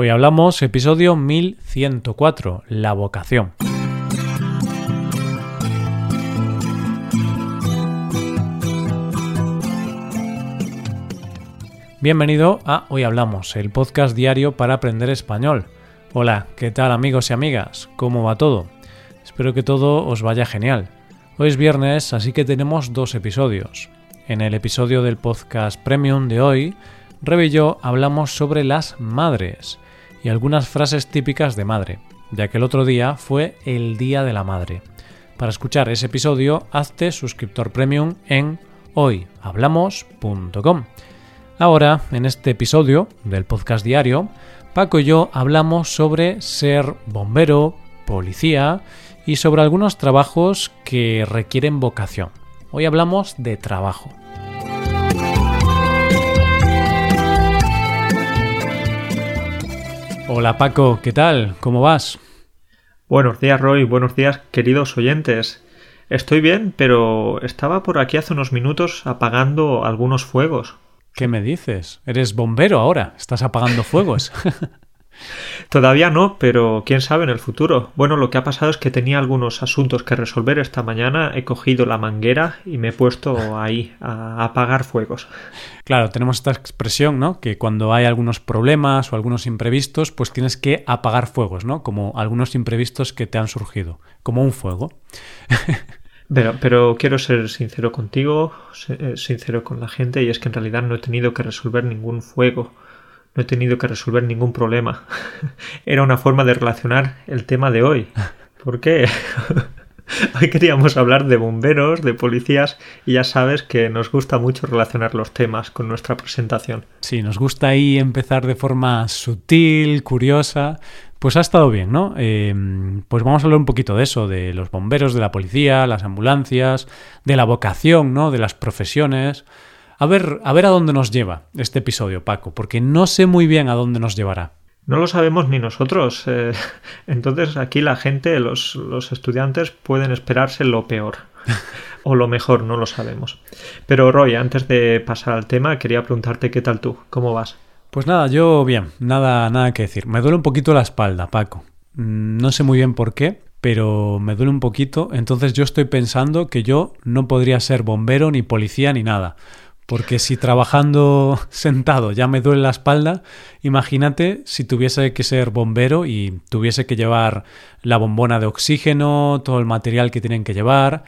Hoy hablamos episodio 1104, la vocación. Bienvenido a Hoy Hablamos, el podcast diario para aprender español. Hola, ¿qué tal amigos y amigas? ¿Cómo va todo? Espero que todo os vaya genial. Hoy es viernes, así que tenemos dos episodios. En el episodio del podcast Premium de hoy, Rebe y yo hablamos sobre las madres y algunas frases típicas de madre, ya que el otro día fue el Día de la Madre. Para escuchar ese episodio, hazte suscriptor premium en hoyhablamos.com. Ahora, en este episodio del podcast diario, Paco y yo hablamos sobre ser bombero, policía y sobre algunos trabajos que requieren vocación. Hoy hablamos de trabajo. Hola Paco, ¿qué tal? ¿Cómo vas? Buenos días Roy, buenos días queridos oyentes. Estoy bien, pero estaba por aquí hace unos minutos apagando algunos fuegos. ¿Qué me dices? Eres bombero ahora, estás apagando fuegos. Todavía no, pero quién sabe en el futuro. Bueno, lo que ha pasado es que tenía algunos asuntos que resolver esta mañana, he cogido la manguera y me he puesto ahí a apagar fuegos. Claro, tenemos esta expresión, ¿no? Que cuando hay algunos problemas o algunos imprevistos, pues tienes que apagar fuegos, ¿no? Como algunos imprevistos que te han surgido, como un fuego. Pero, pero quiero ser sincero contigo, eh, sincero con la gente, y es que en realidad no he tenido que resolver ningún fuego, no he tenido que resolver ningún problema. Era una forma de relacionar el tema de hoy. ¿Por qué? Hoy queríamos hablar de bomberos, de policías, y ya sabes que nos gusta mucho relacionar los temas con nuestra presentación. Sí, nos gusta ahí empezar de forma sutil, curiosa, pues ha estado bien, ¿no? Eh, pues vamos a hablar un poquito de eso, de los bomberos, de la policía, las ambulancias, de la vocación, ¿no? De las profesiones. A ver, a ver a dónde nos lleva este episodio, Paco, porque no sé muy bien a dónde nos llevará. No lo sabemos ni nosotros. Eh, entonces aquí la gente, los, los estudiantes pueden esperarse lo peor. o lo mejor, no lo sabemos. Pero Roy, antes de pasar al tema, quería preguntarte qué tal tú, cómo vas. Pues nada, yo bien, nada, nada que decir. Me duele un poquito la espalda, Paco. Mm, no sé muy bien por qué, pero me duele un poquito. Entonces yo estoy pensando que yo no podría ser bombero, ni policía, ni nada. Porque si trabajando sentado ya me duele la espalda, imagínate si tuviese que ser bombero y tuviese que llevar la bombona de oxígeno, todo el material que tienen que llevar.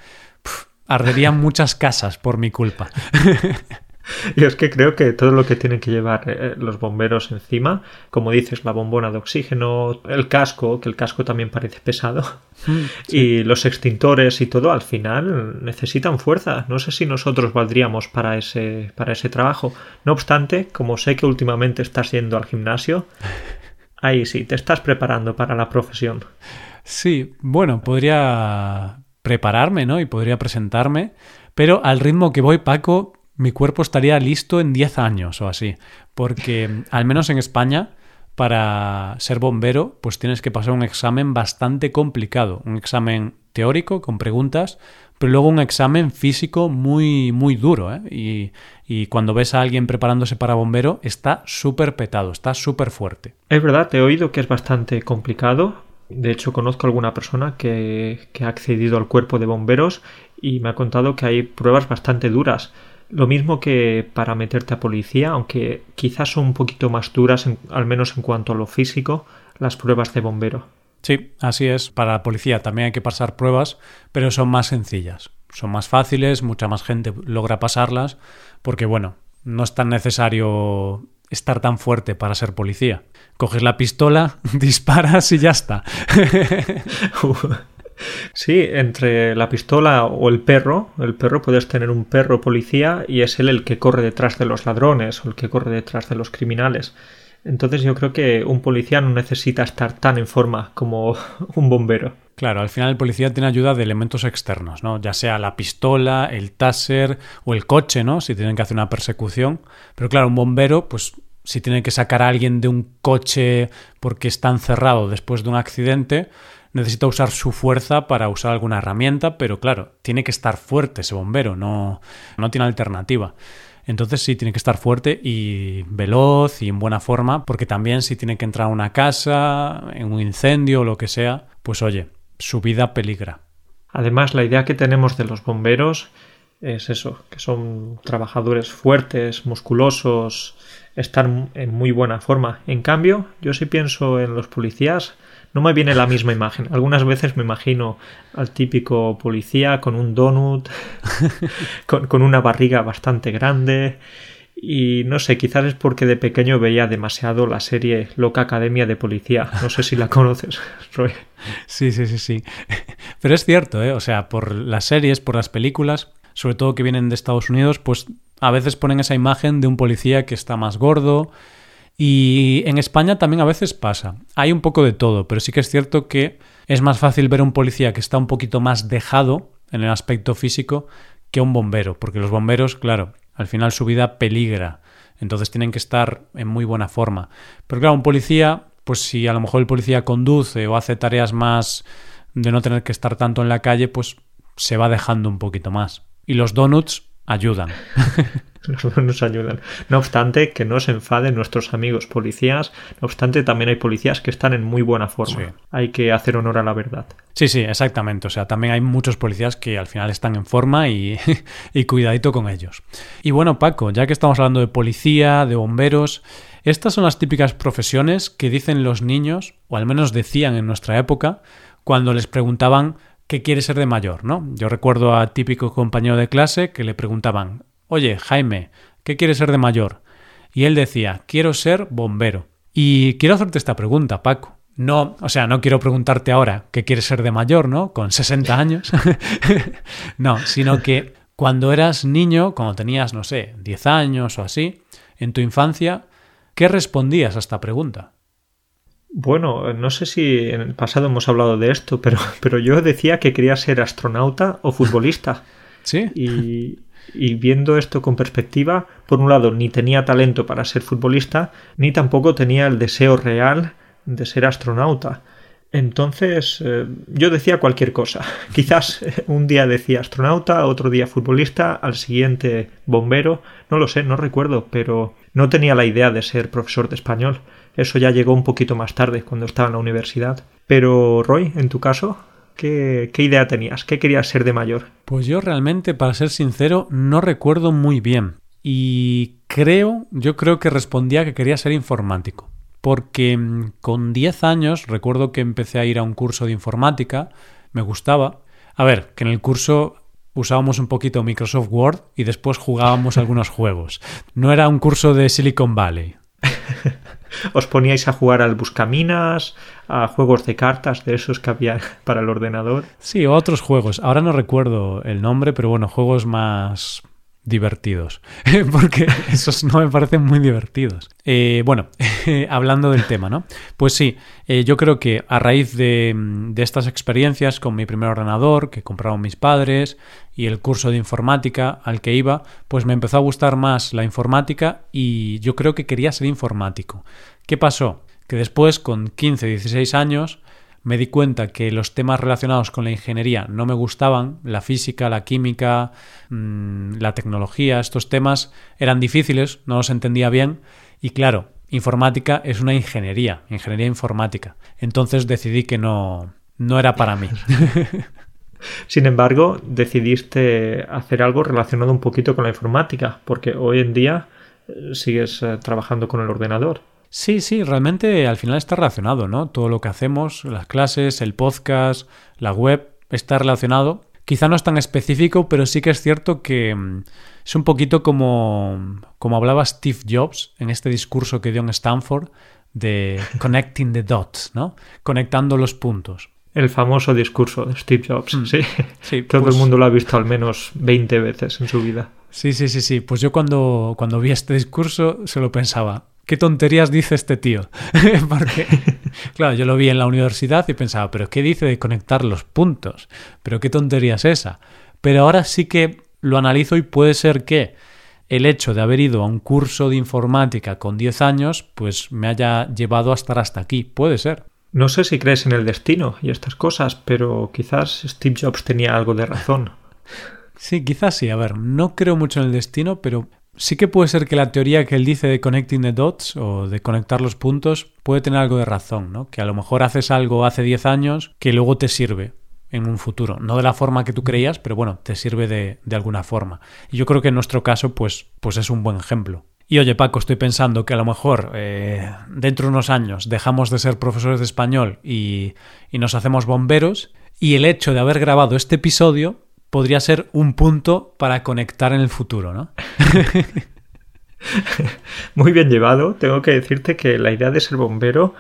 arderían muchas casas por mi culpa. Y es que creo que todo lo que tienen que llevar eh, los bomberos encima, como dices, la bombona de oxígeno, el casco, que el casco también parece pesado, mm, y los extintores y todo, al final necesitan fuerza. No sé si nosotros valdríamos para ese, para ese trabajo. No obstante, como sé que últimamente estás yendo al gimnasio, ahí sí, te estás preparando para la profesión. Sí, bueno, podría prepararme, ¿no? Y podría presentarme, pero al ritmo que voy, Paco, mi cuerpo estaría listo en 10 años o así. Porque, al menos en España, para ser bombero, pues tienes que pasar un examen bastante complicado. Un examen teórico con preguntas, pero luego un examen físico muy, muy duro. ¿eh? Y, cuando ves a alguien preparándose para bombero, está súper petado, está súper fuerte. Es verdad, te he oído que es bastante complicado. De hecho, conozco a alguna persona que ha accedido al cuerpo de bomberos y me ha contado que hay pruebas bastante duras. Lo mismo que para meterte a policía, aunque quizás son un poquito más duras, al menos en cuanto a lo físico, las pruebas de bombero. Sí, así es. Para la policía también hay que pasar pruebas, pero son más sencillas. Son más fáciles, mucha más gente logra pasarlas, porque bueno, no es tan necesario estar tan fuerte para ser policía. Coges la pistola, disparas y ya está. Sí, entre la pistola o el perro, el perro puedes tener un perro policía y es él el que corre detrás de los ladrones o el que corre detrás de los criminales. Entonces yo creo que un policía no necesita estar tan en forma como un bombero. Claro, al final el policía tiene ayuda de elementos externos, ¿no? Ya sea la pistola, el taser o el coche, ¿no? Si tienen que hacer una persecución. Pero claro, un bombero, pues si tiene que sacar a alguien de un coche porque está encerrado después de un accidente, necesita usar su fuerza para usar alguna herramienta, pero claro, tiene que estar fuerte ese bombero, no, no tiene alternativa. Entonces sí, tiene que estar fuerte y veloz y en buena forma, porque también si tiene que entrar a una casa, en un incendio o lo que sea, pues oye, su vida peligra. Además, la idea que tenemos de los bomberos es eso, que son trabajadores fuertes, musculosos, están en muy buena forma. En cambio, yo sí pienso en los policías, no me viene la misma imagen. Algunas veces me imagino al típico policía con un donut, con, una barriga bastante grande. Y no sé, quizás es porque de pequeño veía demasiado la serie Loca Academia de Policía. No sé si la conoces, Roy. Sí, sí, sí, sí. Pero es cierto, ¿eh? O sea, por las series, por las películas, sobre todo que vienen de Estados Unidos, pues a veces ponen esa imagen de un policía que está más gordo, y en España también a veces pasa. Hay un poco de todo, pero sí que es cierto que es más fácil ver un policía que está un poquito más dejado en el aspecto físico que un bombero, porque los bomberos, claro, al final su vida peligra, entonces tienen que estar en muy buena forma. Pero claro, un policía, pues si a lo mejor el policía conduce o hace tareas más de no tener que estar tanto en la calle, pues se va dejando un poquito más. Y los donuts ayudan. nos ayudan. No obstante, que no se enfaden nuestros amigos policías, no obstante, también hay policías que están en muy buena forma. Hay que hacer honor a la verdad. Sí, sí, exactamente. O sea, también hay muchos policías que al final están en forma y, y cuidadito con ellos. Y bueno, Paco, ya que estamos hablando de policía, de bomberos, estas son las típicas profesiones que dicen los niños, o al menos decían en nuestra época, cuando les preguntaban qué quiere ser de mayor, ¿no? Yo recuerdo a típico compañero de clase que le preguntaban, Oye, Jaime, ¿qué quieres ser de mayor? Y él decía, quiero ser bombero. Y quiero hacerte esta pregunta, Paco. No, o sea, no quiero preguntarte ahora qué quieres ser de mayor, ¿no? Con 60 años. no, sino que cuando eras niño, cuando tenías, no sé, 10 años o así, en tu infancia, ¿qué respondías a esta pregunta? Bueno, no sé si en el pasado hemos hablado de esto, pero, pero yo decía que quería ser astronauta o futbolista. Sí. Y, y viendo esto con perspectiva, por un lado, ni tenía talento para ser futbolista, ni tampoco tenía el deseo real de ser astronauta. Entonces eh, yo decía cualquier cosa. Quizás un día decía astronauta, otro día futbolista, al siguiente bombero, no lo sé, no recuerdo, pero no tenía la idea de ser profesor de español. Eso ya llegó un poquito más tarde, cuando estaba en la universidad. Pero Roy, en tu caso, ¿Qué, idea tenías? ¿Qué querías ser de mayor? Pues yo realmente, para ser sincero, no recuerdo muy bien. Y creo, yo creo que respondía que quería ser informático. Porque mm, con 10 años recuerdo que empecé a ir a un curso de informática, me gustaba. A ver, que en el curso usábamos un poquito Microsoft Word y después jugábamos algunos juegos. No era un curso de Silicon Valley. os poníais a jugar al Buscaminas, a juegos de cartas de esos que había para el ordenador. Sí, otros juegos. Ahora no recuerdo el nombre, pero bueno, juegos más divertidos, porque esos no me parecen muy divertidos. Eh, bueno, hablando del tema, ¿no? Pues sí, eh, yo creo que a raíz de, de, estas experiencias con mi primer ordenador que compraron mis padres y el curso de informática al que iba, pues me empezó a gustar más la informática y yo creo que quería ser informático. ¿Qué pasó? Que después, con 15, 16 años, me di cuenta que los temas relacionados con la ingeniería no me gustaban, la física, la química, mm, la tecnología, estos temas eran difíciles, no los entendía bien y claro, informática es una ingeniería, ingeniería informática. Entonces decidí que no, no era para mí. Sin embargo, decidiste hacer algo relacionado un poquito con la informática, porque hoy en día eh, sigues eh, trabajando con el ordenador. Sí, sí, realmente al final está relacionado, ¿no? Todo lo que hacemos, las clases, el podcast, la web, está relacionado. Quizá no es tan específico, pero sí que es cierto que mm, es un poquito como, como hablaba Steve Jobs en este discurso que dio en Stanford de connecting the dots, ¿no? Conectando los puntos. El famoso discurso de Steve Jobs, mm. sí. sí. Todo el pues mundo lo ha visto al menos 20 veces en su vida. Sí, sí, sí, sí. Pues yo cuando, cuando vi este discurso se lo pensaba, ¿qué tonterías dice este tío? Porque, claro, yo lo vi en la universidad y pensaba, ¿pero qué dice de conectar los puntos? ¿Pero qué tontería es esa? Pero ahora sí que lo analizo y puede ser que el hecho de haber ido a un curso de informática con 10 años, pues me haya llevado a estar hasta aquí. Puede ser. No sé si crees en el destino y estas cosas, pero quizás Steve Jobs tenía algo de razón. Sí, quizás sí. A ver, no creo mucho en el destino, pero sí que puede ser que la teoría que él dice de connecting the dots o de conectar los puntos puede tener algo de razón, ¿no? Que a lo mejor haces algo hace 10 años que luego te sirve en un futuro. No de la forma que tú creías, pero bueno, te sirve de, de alguna forma. Y yo creo que en nuestro caso, pues, pues es un buen ejemplo. Y oye, Paco, estoy pensando que a lo mejor eh, dentro de unos años dejamos de ser profesores de español y, y nos hacemos bomberos y el hecho de haber grabado este episodio podría ser un punto para conectar en el futuro, ¿no? Muy bien llevado. Tengo que decirte que la idea de ser bombero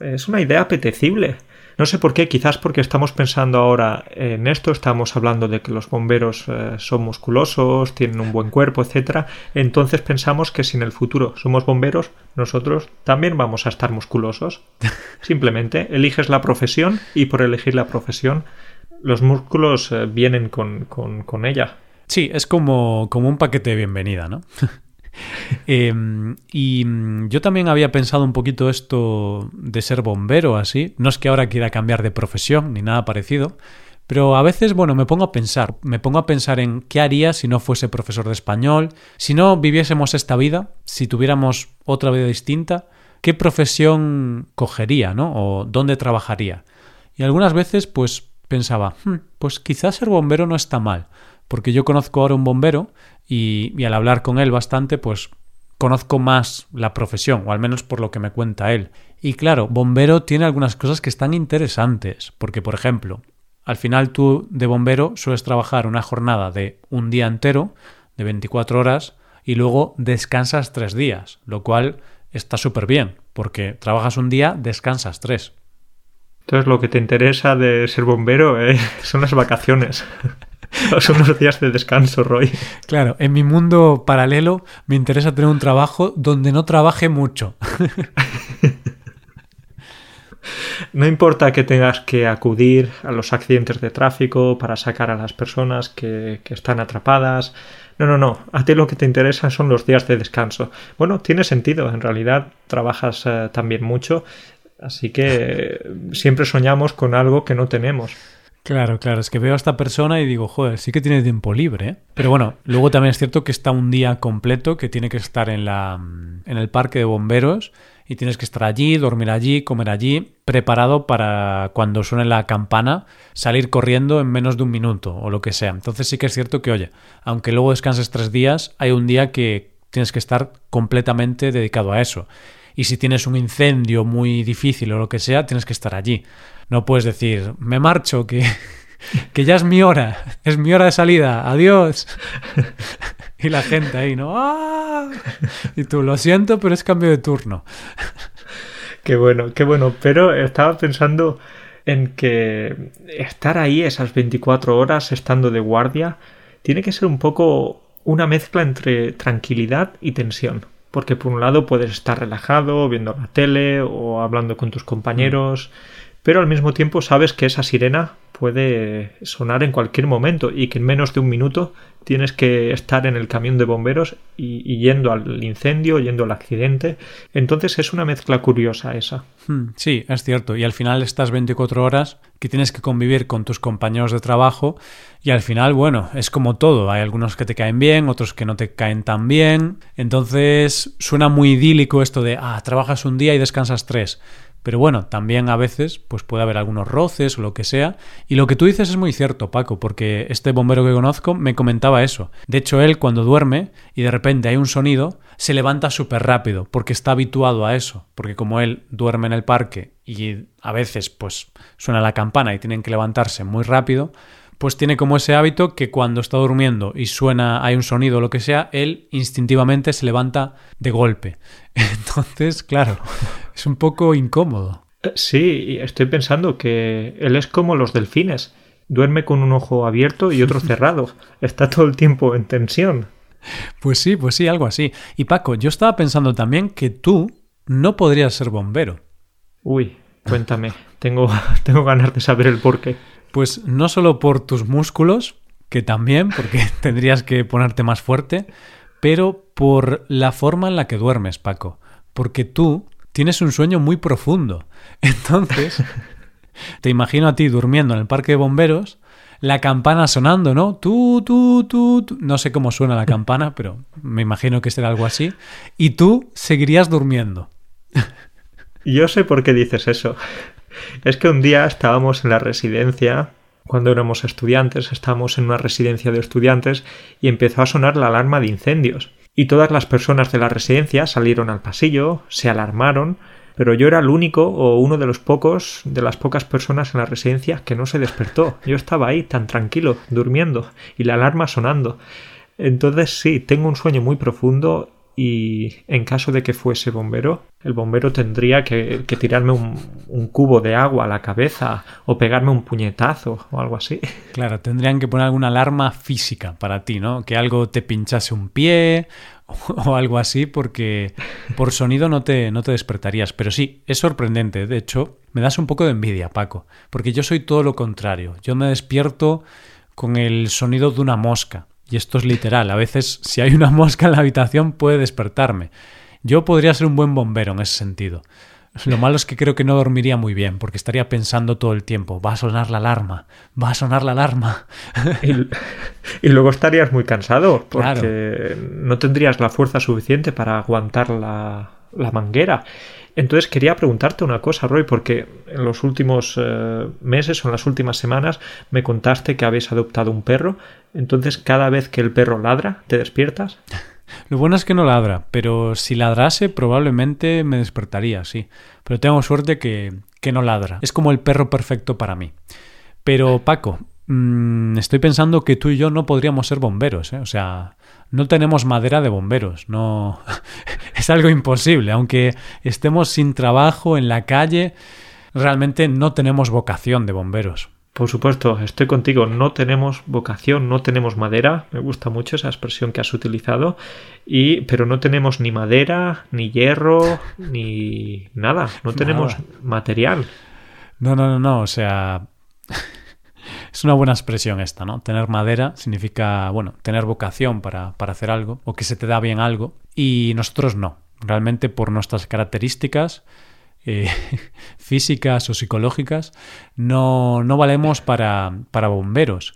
es una idea apetecible. No sé por qué, quizás porque estamos pensando ahora en esto, estamos hablando de que los bomberos eh, son musculosos, tienen un buen cuerpo, etcétera. Entonces pensamos que si en el futuro somos bomberos, nosotros también vamos a estar musculosos. Simplemente eliges la profesión y por elegir la profesión, los músculos eh, vienen con, con, ella. Sí, es como, como un paquete de bienvenida, ¿no? Em, y mm, yo también había pensado un poquito esto de ser bombero así. No es que ahora quiera cambiar de profesión ni nada parecido, pero a veces, bueno, me pongo a pensar, me pongo a pensar en qué haría si no fuese profesor de español, si no viviésemos esta vida, si tuviéramos otra vida distinta, qué profesión cogería, ¿no? O dónde trabajaría. Y algunas veces, pues pensaba, hmm, pues quizás ser bombero no está mal, porque yo conozco ahora un bombero y, al hablar con él bastante, pues conozco más la profesión, o al menos por lo que me cuenta él. Y claro, bombero tiene algunas cosas que están interesantes, porque por ejemplo, al final tú de bombero sueles trabajar una jornada de un día entero, de 24 horas, y luego descansas tres días, lo cual está súper bien, porque trabajas un día, descansas tres. Entonces lo que te interesa de ser bombero eh, son las vacaciones. Son unos días de descanso, Roy. Claro, en mi mundo paralelo me interesa tener un trabajo donde no trabaje mucho. No importa que tengas que acudir a los accidentes de tráfico para sacar a las personas que, están atrapadas. No, no, no. A ti lo que te interesa son los días de descanso. Bueno, tiene sentido. En realidad trabajas eh, también mucho. Así que siempre soñamos con algo que no tenemos. Claro, claro, es que veo a esta persona y digo, joder, sí que tiene tiempo libre. ¿eh? Pero bueno, luego también es cierto que está un día completo, que tiene que estar en, la, en el parque de bomberos y tienes que estar allí, dormir allí, comer allí, preparado para cuando suene la campana salir corriendo en menos de un minuto o lo que sea. Entonces sí que es cierto que, oye, aunque luego descanses tres días, hay un día que tienes que estar completamente dedicado a eso. Y si tienes un incendio muy difícil o lo que sea, tienes que estar allí. No puedes decir, me marcho, que, que ya es mi hora, es mi hora de salida, adiós. Y la gente ahí, ¿no? ¡Ah! Y tú, lo siento, pero es cambio de turno. Qué bueno, qué bueno. Pero estaba pensando en que estar ahí esas 24 horas estando de guardia tiene que ser un poco una mezcla entre tranquilidad y tensión. Porque por un lado puedes estar relajado viendo la tele o hablando con tus compañeros pero al mismo tiempo sabes que esa sirena puede sonar en cualquier momento y que en menos de un minuto tienes que estar en el camión de bomberos y, yendo al incendio, yendo al accidente. Entonces es una mezcla curiosa esa. Hmm, sí, es cierto. Y al final estas 24 horas que tienes que convivir con tus compañeros de trabajo y al final, bueno, es como todo. Hay algunos que te caen bien, otros que no te caen tan bien. Entonces suena muy idílico esto de, ah, trabajas un día y descansas tres. Pero bueno, también a veces pues puede haber algunos roces o lo que sea. Y lo que tú dices es muy cierto, Paco, porque este bombero que conozco me comentaba eso. De hecho, él cuando duerme y de repente hay un sonido, se levanta súper rápido, porque está habituado a eso. Porque como él duerme en el parque y a veces pues suena la campana y tienen que levantarse muy rápido, pues tiene como ese hábito que cuando está durmiendo y suena, hay un sonido o lo que sea, él instintivamente se levanta de golpe. Entonces, claro, es un poco incómodo. Eh, sí, estoy pensando que él es como los delfines. Duerme con un ojo abierto y otro cerrado. Está todo el tiempo en tensión. Pues sí, pues sí, algo así. Y Paco, yo estaba pensando también que tú no podrías ser bombero. Uy, cuéntame. tengo, tengo ganas de saber el porqué. Pues no solo por tus músculos, que también, porque tendrías que ponerte más fuerte, pero por la forma en la que duermes, Paco. Porque tú tienes un sueño muy profundo. Entonces, te imagino a ti durmiendo en el parque de bomberos, la campana sonando, ¿no? Tú, tú, tú, tú. No sé cómo suena la campana, pero me imagino que será algo así. Y tú seguirías durmiendo. Yo sé por qué dices eso. Es que un día estábamos en la residencia, cuando éramos estudiantes, estábamos en una residencia de estudiantes y empezó a sonar la alarma de incendios. Y todas las personas de la residencia salieron al pasillo, se alarmaron, pero yo era el único o uno de los pocos, de las pocas personas en la residencia que no se despertó. Yo estaba ahí tan tranquilo, durmiendo, y la alarma sonando. Entonces sí, tengo un sueño muy profundo y en caso de que fuese bombero, el bombero tendría que, tirarme un, cubo de agua a la cabeza o pegarme un puñetazo o algo así. Claro, tendrían que poner alguna alarma física para ti, ¿no? Que algo te pinchase un pie o, algo así, porque por sonido no te, no te despertarías. Pero sí, es sorprendente. De hecho, me das un poco de envidia, Paco, porque yo soy todo lo contrario. Yo me despierto con el sonido de una mosca. Y esto es literal. A veces, si hay una mosca en la habitación, puede despertarme. Yo podría ser un buen bombero en ese sentido. Lo malo es que creo que no dormiría muy bien, porque estaría pensando todo el tiempo, va a sonar la alarma, va a sonar la alarma. Y, luego estarías muy cansado, porque no tendrías la fuerza suficiente para aguantar la, la manguera. Entonces quería preguntarte una cosa, Roy, porque en los últimos eh, meses o en las últimas semanas me contaste que habéis adoptado un perro. Entonces, cada vez que el perro ladra, ¿te despiertas? Lo bueno es que no ladra, pero si ladrase probablemente me despertaría, sí. Pero tengo suerte que, que no ladra. Es como el perro perfecto para mí. Pero Paco, mm, estoy pensando que tú y yo no podríamos ser bomberos, ¿eh? O sea, no tenemos madera de bomberos, no es algo imposible, aunque estemos sin trabajo en la calle, realmente no tenemos vocación de bomberos. Por supuesto, estoy contigo, no tenemos vocación, no tenemos madera, me gusta mucho esa expresión que has utilizado, y pero no tenemos ni madera, ni hierro, ni nada, no tenemos material. No, no, no, no, o sea, es una buena expresión esta, ¿no? Tener madera significa, bueno, tener vocación para, para hacer algo o que se te da bien algo y nosotros no. Realmente por nuestras características eh, físicas o psicológicas no, no valemos para, para bomberos.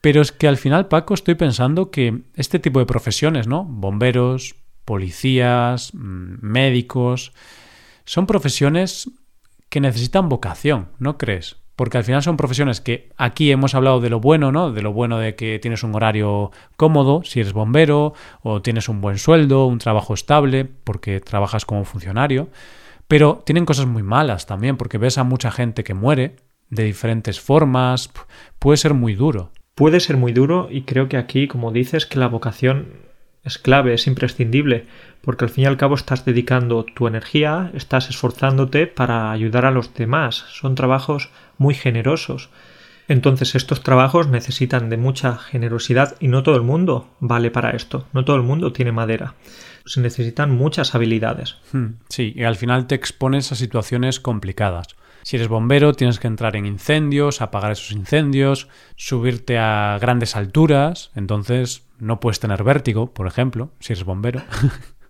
Pero es que al final, Paco, estoy pensando que este tipo de profesiones, ¿no? Bomberos, policías, mm, médicos, son profesiones que necesitan vocación, ¿no crees? Porque al final son profesiones que aquí hemos hablado de lo bueno, ¿no? De lo bueno de que tienes un horario cómodo, si eres bombero, o tienes un buen sueldo, un trabajo estable, porque trabajas como funcionario, pero tienen cosas muy malas también, porque ves a mucha gente que muere de diferentes formas, puede ser muy duro. Puede ser muy duro y creo que aquí, como dices, que la vocación es clave, es imprescindible, porque al fin y al cabo estás dedicando tu energía, estás esforzándote para ayudar a los demás. Son trabajos muy generosos. Entonces estos trabajos necesitan de mucha generosidad y no todo el mundo vale para esto, no todo el mundo tiene madera. Se necesitan muchas habilidades. Hmm, sí, y al final te expones a situaciones complicadas. Si eres bombero, tienes que entrar en incendios, apagar esos incendios, subirte a grandes alturas, entonces no puedes tener vértigo, por ejemplo, si eres bombero.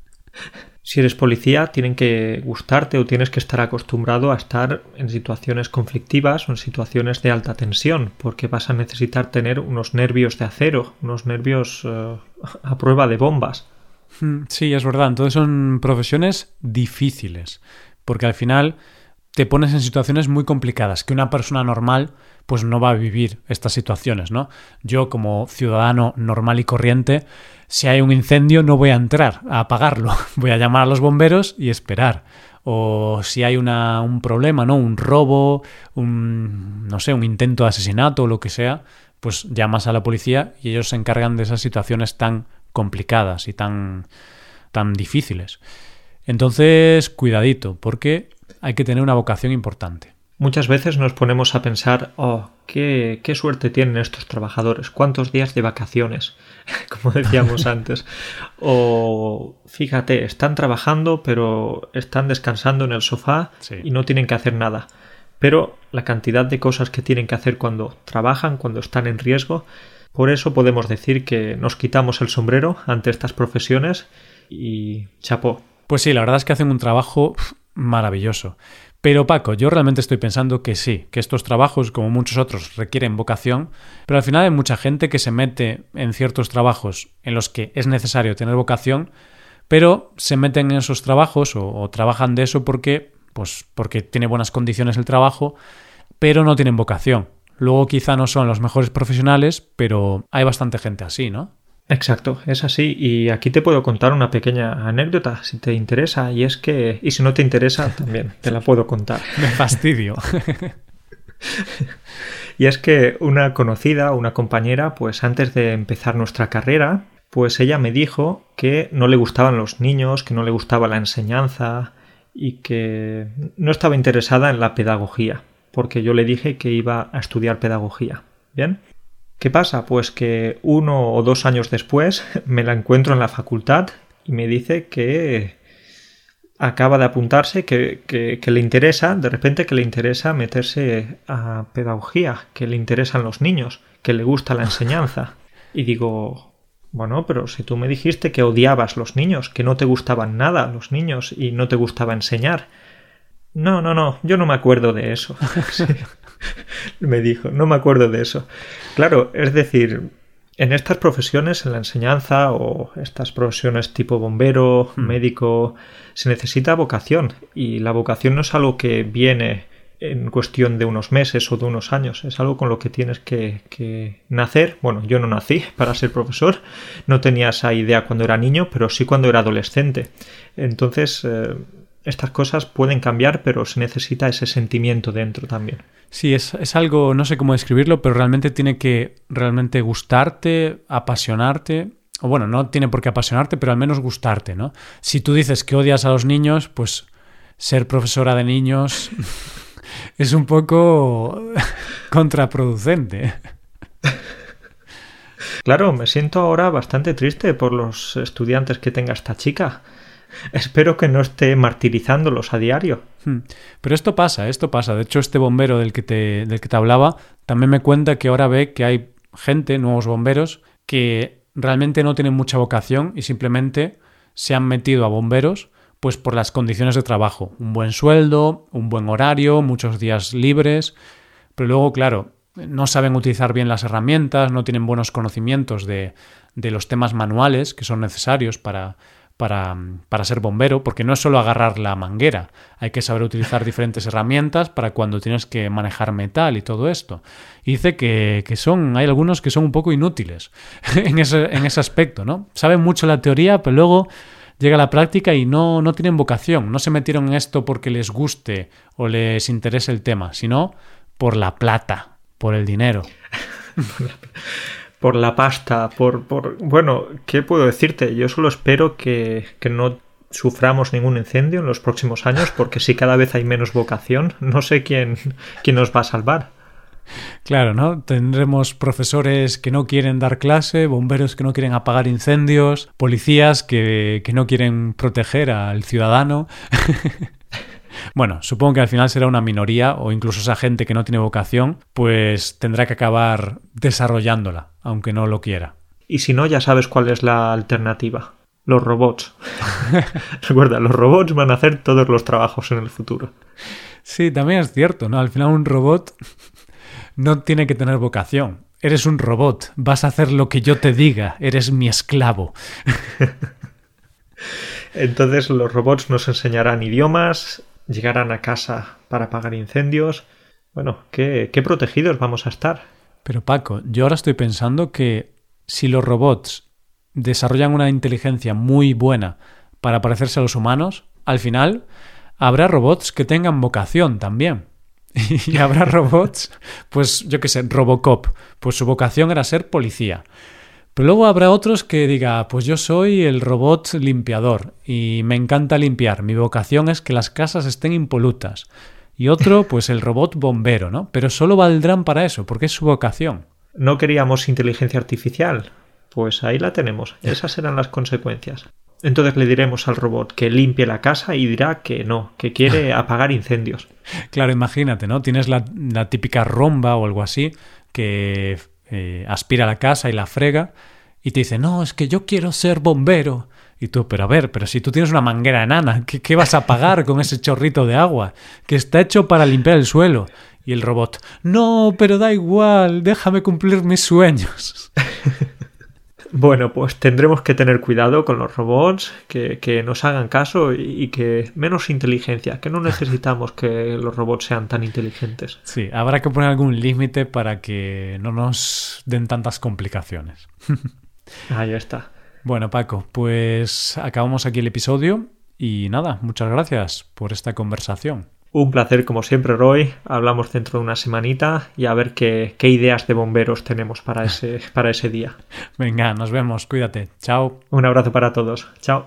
si eres policía, tienen que gustarte o tienes que estar acostumbrado a estar en situaciones conflictivas o en situaciones de alta tensión, porque vas a necesitar tener unos nervios de acero, unos nervios eh, a prueba de bombas. Hmm, sí, es verdad. Entonces son profesiones difíciles, porque al final te pones en situaciones muy complicadas que una persona normal pues no va a vivir estas situaciones, ¿no? Yo como ciudadano normal y corriente, si hay un incendio no voy a entrar a apagarlo, voy a llamar a los bomberos y esperar. O si hay un problema, ¿no? Un robo, un no sé, un intento de asesinato o lo que sea, pues llamas a la policía y ellos se encargan de esas situaciones tan complicadas y tan tan difíciles. Entonces, cuidadito, porque hay que tener una vocación importante. Muchas veces nos ponemos a pensar, oh, qué, qué suerte tienen estos trabajadores, cuántos días de vacaciones, como decíamos antes. O fíjate, están trabajando pero están descansando en el sofá y no tienen que hacer nada. Pero la cantidad de cosas que tienen que hacer cuando trabajan, cuando están en riesgo, por eso podemos decir que nos quitamos el sombrero ante estas profesiones y chapó. Pues sí, la verdad es que hacen un trabajo maravilloso. Pero Paco, yo realmente estoy pensando que sí, que estos trabajos, como muchos otros, requieren vocación, pero al final hay mucha gente que se mete en ciertos trabajos en los que es necesario tener vocación, pero se meten en esos trabajos o, trabajan de eso porque, pues, porque tiene buenas condiciones el trabajo, pero no tienen vocación. Luego quizá no son los mejores profesionales, pero hay bastante gente así, ¿no? Exacto, es así. Y aquí te puedo contar una pequeña anécdota, si te interesa. Y es que, y si no te interesa, también te la puedo contar. Me fastidio. y es que una conocida, una compañera, pues antes de empezar nuestra carrera, pues ella me dijo que no le gustaban los niños, que no le gustaba la enseñanza y que no estaba interesada en la pedagogía, porque yo le dije que iba a estudiar pedagogía. ¿Bien? ¿Qué pasa? Pues que uno o dos años después me la encuentro en la facultad y me dice que acaba de apuntarse, que, le interesa, de repente que le interesa meterse a pedagogía, que le interesan los niños, que le gusta la enseñanza. Y digo, bueno, pero si tú me dijiste que odiabas los niños, que no te gustaban nada los niños y no te gustaba enseñar. No, no, no, yo no me acuerdo de eso. me dijo, no me acuerdo de eso. Claro, es decir, en estas profesiones, en la enseñanza o estas profesiones tipo bombero, hmm. médico, se necesita vocación y la vocación no es algo que viene en cuestión de unos meses o de unos años, es algo con lo que tienes que, nacer. Bueno, yo no nací para ser profesor, no tenía esa idea cuando era niño, pero sí cuando era adolescente. Entonces, eh, estas cosas pueden cambiar, pero se necesita ese sentimiento dentro también. Sí, es, es, algo, no sé cómo describirlo, pero realmente tiene que realmente gustarte, apasionarte. O bueno, no tiene por qué apasionarte, pero al menos gustarte, ¿no? Si tú dices que odias a los niños, pues ser profesora de niños es un poco contraproducente. Claro, me siento ahora bastante triste por los estudiantes que tenga esta chica. Espero que no esté martirizándolos a diario. Hmm. Pero esto pasa, esto pasa. De hecho, este bombero del que, te, del que te hablaba también me cuenta que ahora ve que hay gente, nuevos bomberos, que realmente no tienen mucha vocación y simplemente se han metido a bomberos pues por las condiciones de trabajo. Un buen sueldo, un buen horario, muchos días libres. Pero luego, claro, no saben utilizar bien las herramientas, no tienen buenos conocimientos de, de los temas manuales que son necesarios para, para, para, ser bombero, porque no es solo agarrar la manguera, hay que saber utilizar diferentes herramientas para cuando tienes que manejar metal y todo esto. Y dice que, que son, hay algunos que son un poco inútiles en ese, en ese aspecto, ¿no? Saben mucho la teoría, pero luego llega la práctica y no, no tienen vocación, no se metieron en esto porque les guste o les interese el tema, sino por la plata, por el dinero. por la pasta, por, por... Bueno, ¿qué puedo decirte? Yo solo espero que, que no suframos ningún incendio en los próximos años, porque si cada vez hay menos vocación, no sé quién, quién nos va a salvar. Claro, ¿no? Tendremos profesores que no quieren dar clase, bomberos que no quieren apagar incendios, policías que, que no quieren proteger al ciudadano. Bueno, supongo que al final será una minoría o incluso esa gente que no tiene vocación, pues tendrá que acabar desarrollándola, aunque no lo quiera. Y si no, ya sabes cuál es la alternativa. Los robots. Recuerda, los robots van a hacer todos los trabajos en el futuro. Sí, también es cierto, ¿no? Al final un robot no tiene que tener vocación. Eres un robot, vas a hacer lo que yo te diga, eres mi esclavo. Entonces los robots nos enseñarán idiomas, llegarán a casa para apagar incendios. Bueno, qué, qué protegidos vamos a estar. Pero Paco, yo ahora estoy pensando que si los robots desarrollan una inteligencia muy buena para parecerse a los humanos, al final habrá robots que tengan vocación también. y habrá robots, pues yo qué sé, Robocop, pues su vocación era ser policía. Pero luego habrá otros que diga, pues yo soy el robot limpiador y me encanta limpiar, mi vocación es que las casas estén impolutas. Y otro, pues el robot bombero, ¿no? Pero solo valdrán para eso, porque es su vocación. No queríamos inteligencia artificial. Pues ahí la tenemos. Esas serán las consecuencias. Entonces le diremos al robot que limpie la casa y dirá que no, que quiere apagar incendios. Claro, imagínate, ¿no? Tienes la, la típica romba o algo así que eh, aspira la casa y la frega y te dice, no, es que yo quiero ser bombero. Y tú, pero a ver, pero si tú tienes una manguera enana, ¿qué, qué vas a pagar con ese chorrito de agua? Que está hecho para limpiar el suelo. Y el robot, no, pero da igual, déjame cumplir mis sueños. Bueno, pues tendremos que tener cuidado con los robots, que, nos hagan caso y, que menos inteligencia, que no necesitamos que los robots sean tan inteligentes. Sí, habrá que poner algún límite para que no nos den tantas complicaciones. Ahí está. Bueno, Paco, pues acabamos aquí el episodio y nada, muchas gracias por esta conversación. Un placer como siempre, Roy. Hablamos dentro de una semanita y a ver qué, qué ideas de bomberos tenemos para ese, para ese día. Venga, nos vemos. Cuídate. Chao. Un abrazo para todos. Chao.